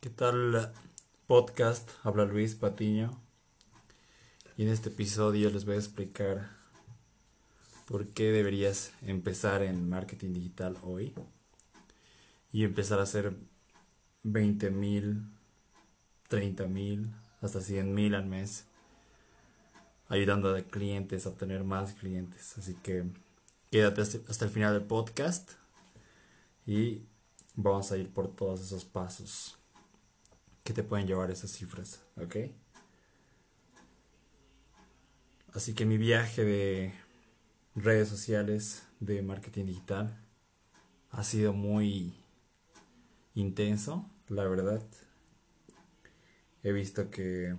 ¿Qué tal podcast? Habla Luis Patiño. Y en este episodio les voy a explicar por qué deberías empezar en marketing digital hoy y empezar a hacer 20 mil, 30 mil, hasta 100 mil al mes, ayudando a clientes a obtener más clientes. Así que quédate hasta el final del podcast y vamos a ir por todos esos pasos que te pueden llevar esas cifras, ¿ok? Así que mi viaje de redes sociales, de marketing digital, ha sido muy intenso, la verdad. He visto que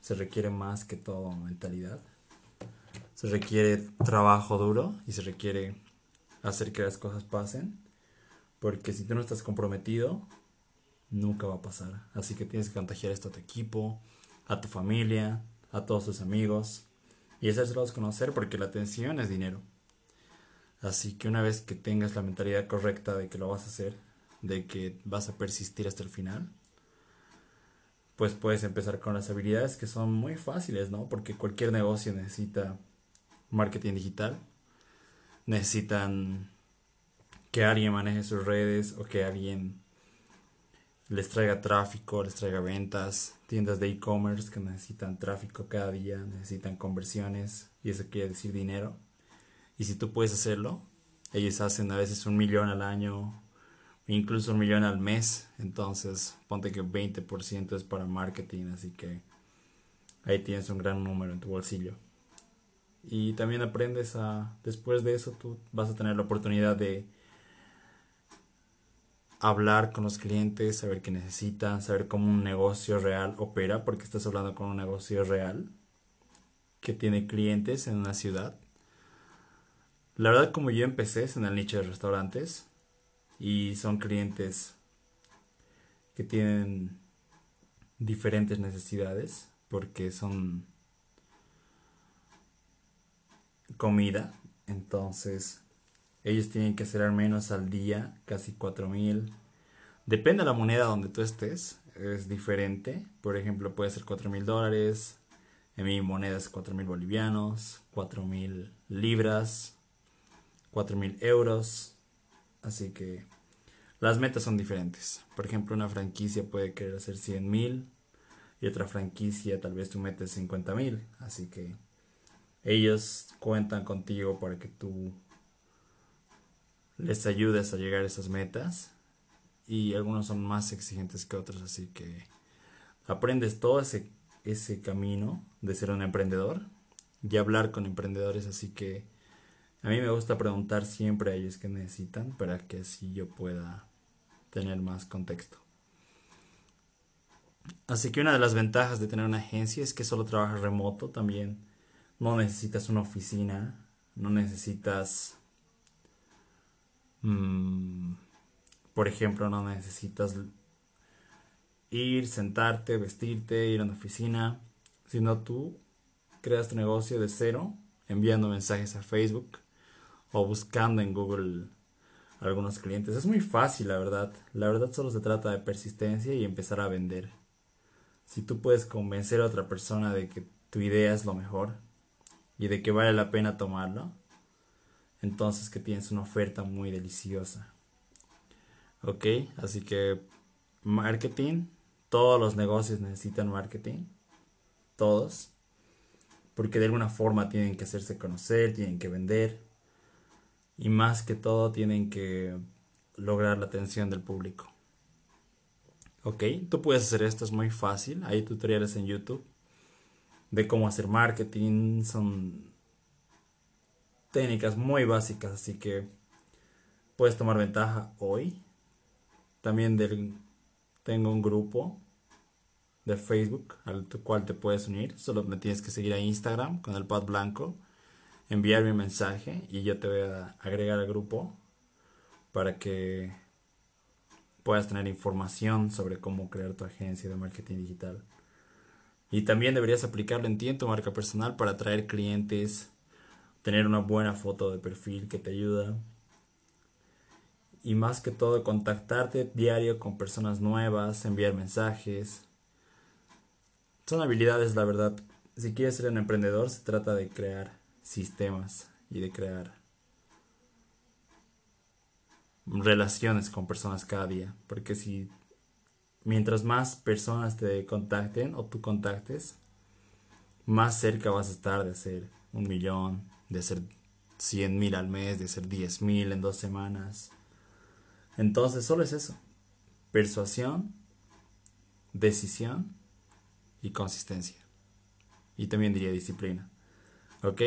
se requiere más que todo mentalidad. Se requiere trabajo duro y se requiere hacer que las cosas pasen. Porque si tú no estás comprometido, nunca va a pasar. Así que tienes que contagiar esto a tu equipo, a tu familia, a todos tus amigos y hacérselos conocer porque la atención es dinero. Así que una vez que tengas la mentalidad correcta de que lo vas a hacer, de que vas a persistir hasta el final, pues puedes empezar con las habilidades que son muy fáciles, ¿no? Porque cualquier negocio necesita marketing digital, necesitan que alguien maneje sus redes o que alguien les traiga tráfico, les traiga ventas, tiendas de e-commerce que necesitan tráfico cada día, necesitan conversiones y eso quiere decir dinero. Y si tú puedes hacerlo, ellos hacen a veces un millón al año, incluso un millón al mes, entonces ponte que 20% es para marketing, así que ahí tienes un gran número en tu bolsillo. Y también aprendes a, después de eso, tú vas a tener la oportunidad de hablar con los clientes, saber qué necesitan, saber cómo un negocio real opera, porque estás hablando con un negocio real que tiene clientes en una ciudad. La verdad, como yo empecé es en el nicho de restaurantes y son clientes que tienen diferentes necesidades porque son comida, entonces ellos tienen que hacer al menos al día casi 4000. Depende de la moneda donde tú estés, es diferente. Por ejemplo, puede ser 4000 dólares. En mi moneda es 4000 bolivianos, 4000 libras, 4000 euros. Así que las metas son diferentes. Por ejemplo, una franquicia puede querer hacer 100 mil y otra franquicia tal vez tú metes 50 mil. Así que ellos cuentan contigo para que tú les ayudes a llegar a esas metas y algunos son más exigentes que otros, así que aprendes todo ese, ese camino de ser un emprendedor y hablar con emprendedores, así que a mí me gusta preguntar siempre a ellos qué necesitan para que así yo pueda tener más contexto. Así que una de las ventajas de tener una agencia es que solo trabajas remoto también. No necesitas una oficina, no necesitas Mm, por ejemplo, no necesitas ir, sentarte, vestirte, ir a una oficina, sino tú creas tu negocio de cero, enviando mensajes a Facebook o buscando en Google algunos clientes. Es muy fácil, la verdad. La verdad solo se trata de persistencia y empezar a vender. Si tú puedes convencer a otra persona de que tu idea es lo mejor y de que vale la pena tomarlo, entonces que tienes una oferta muy deliciosa. Ok, así que marketing, todos los negocios necesitan marketing, todos, porque de alguna forma tienen que hacerse conocer, tienen que vender y más que todo tienen que lograr la atención del público. Ok, tú puedes hacer esto, es muy fácil, hay tutoriales en YouTube de cómo hacer marketing, son técnicas muy básicas, así que puedes tomar ventaja hoy. También tengo un grupo de Facebook al cual te puedes unir. Solo me tienes que seguir a Instagram con el pad blanco, enviar mi mensaje y yo te voy a agregar al grupo para que puedas tener información sobre cómo crear tu agencia de marketing digital. Y también deberías aplicarlo en ti, en tu marca personal, para atraer clientes tener una buena foto de perfil que te ayuda y más que todo contactarte diario con personas nuevas, enviar mensajes. Son habilidades, la verdad. Si quieres ser un emprendedor, se trata de crear sistemas y de crear relaciones con personas cada día. Porque si mientras más personas te contacten o tú contactes, más cerca vas a estar de hacer un millón, de hacer cien mil al mes, de hacer diez mil en dos semanas. Entonces solo es eso. Persuasión, decisión y consistencia. Y también diría disciplina. ¿Ok?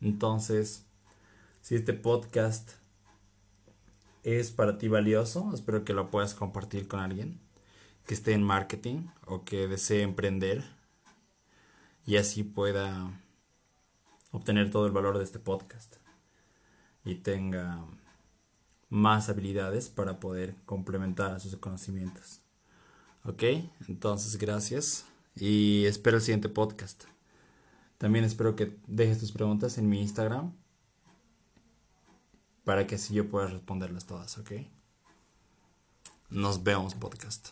Entonces, si este podcast es para ti valioso, espero que lo puedas compartir con alguien que esté en marketing o que desee emprender y así pueda obtener todo el valor de este podcast y tenga más habilidades para poder complementar a sus conocimientos. Ok, entonces gracias y espero el siguiente podcast. También espero que dejes tus preguntas en mi Instagram para que así yo pueda responderlas todas, ¿ok? Nos vemos podcast.